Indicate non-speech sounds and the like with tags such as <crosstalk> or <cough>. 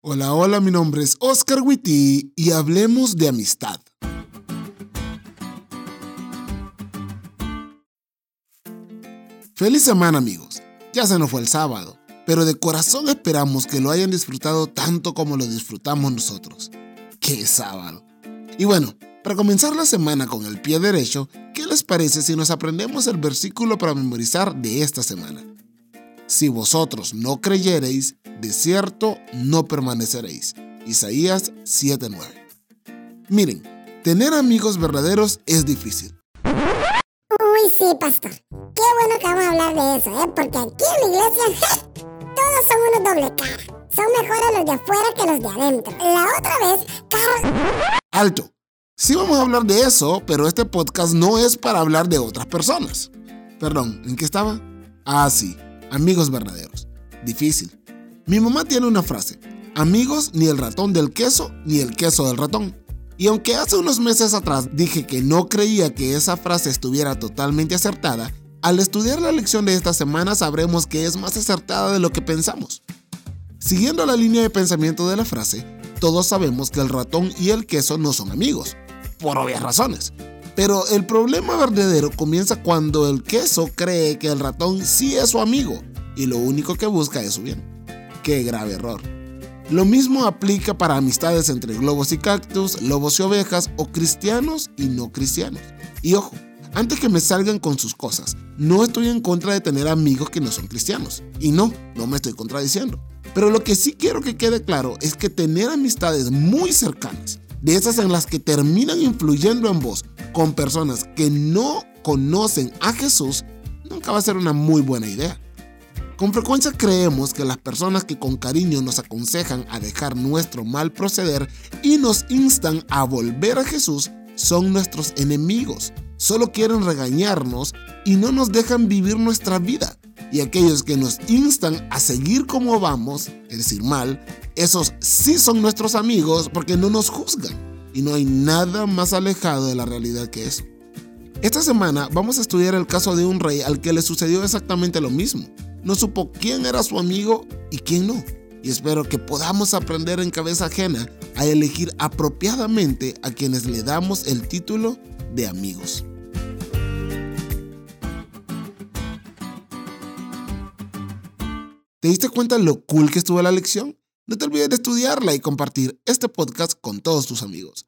Hola, hola, mi nombre es Oscar Witty y hablemos de amistad. Feliz semana amigos. Ya se nos fue el sábado, pero de corazón esperamos que lo hayan disfrutado tanto como lo disfrutamos nosotros. ¡Qué sábado! Y bueno, para comenzar la semana con el pie derecho, ¿qué les parece si nos aprendemos el versículo para memorizar de esta semana? Si vosotros no creyereis, de cierto no permaneceréis. Isaías 7:9. Miren, tener amigos verdaderos es difícil. Uy, sí, pastor. Qué bueno que vamos a hablar de eso, ¿eh? Porque aquí en la iglesia, <laughs> todos son unos doble cara. Son mejores los de afuera que los de adentro. La otra vez, Carl... Alto. Sí vamos a hablar de eso, pero este podcast no es para hablar de otras personas. Perdón, ¿en qué estaba? Ah, sí, amigos verdaderos. Difícil. Mi mamá tiene una frase, amigos ni el ratón del queso ni el queso del ratón. Y aunque hace unos meses atrás dije que no creía que esa frase estuviera totalmente acertada, al estudiar la lección de esta semana sabremos que es más acertada de lo que pensamos. Siguiendo la línea de pensamiento de la frase, todos sabemos que el ratón y el queso no son amigos, por obvias razones. Pero el problema verdadero comienza cuando el queso cree que el ratón sí es su amigo y lo único que busca es su bien. Qué grave error. Lo mismo aplica para amistades entre globos y cactus, lobos y ovejas o cristianos y no cristianos. Y ojo, antes que me salgan con sus cosas, no estoy en contra de tener amigos que no son cristianos. Y no, no me estoy contradiciendo. Pero lo que sí quiero que quede claro es que tener amistades muy cercanas, de esas en las que terminan influyendo en vos con personas que no conocen a Jesús, nunca va a ser una muy buena idea. Con frecuencia creemos que las personas que con cariño nos aconsejan a dejar nuestro mal proceder y nos instan a volver a Jesús son nuestros enemigos. Solo quieren regañarnos y no nos dejan vivir nuestra vida. Y aquellos que nos instan a seguir como vamos, es decir, mal, esos sí son nuestros amigos porque no nos juzgan. Y no hay nada más alejado de la realidad que eso. Esta semana vamos a estudiar el caso de un rey al que le sucedió exactamente lo mismo no supo quién era su amigo y quién no. Y espero que podamos aprender en cabeza ajena a elegir apropiadamente a quienes le damos el título de amigos. ¿Te diste cuenta lo cool que estuvo la lección? No te olvides de estudiarla y compartir este podcast con todos tus amigos.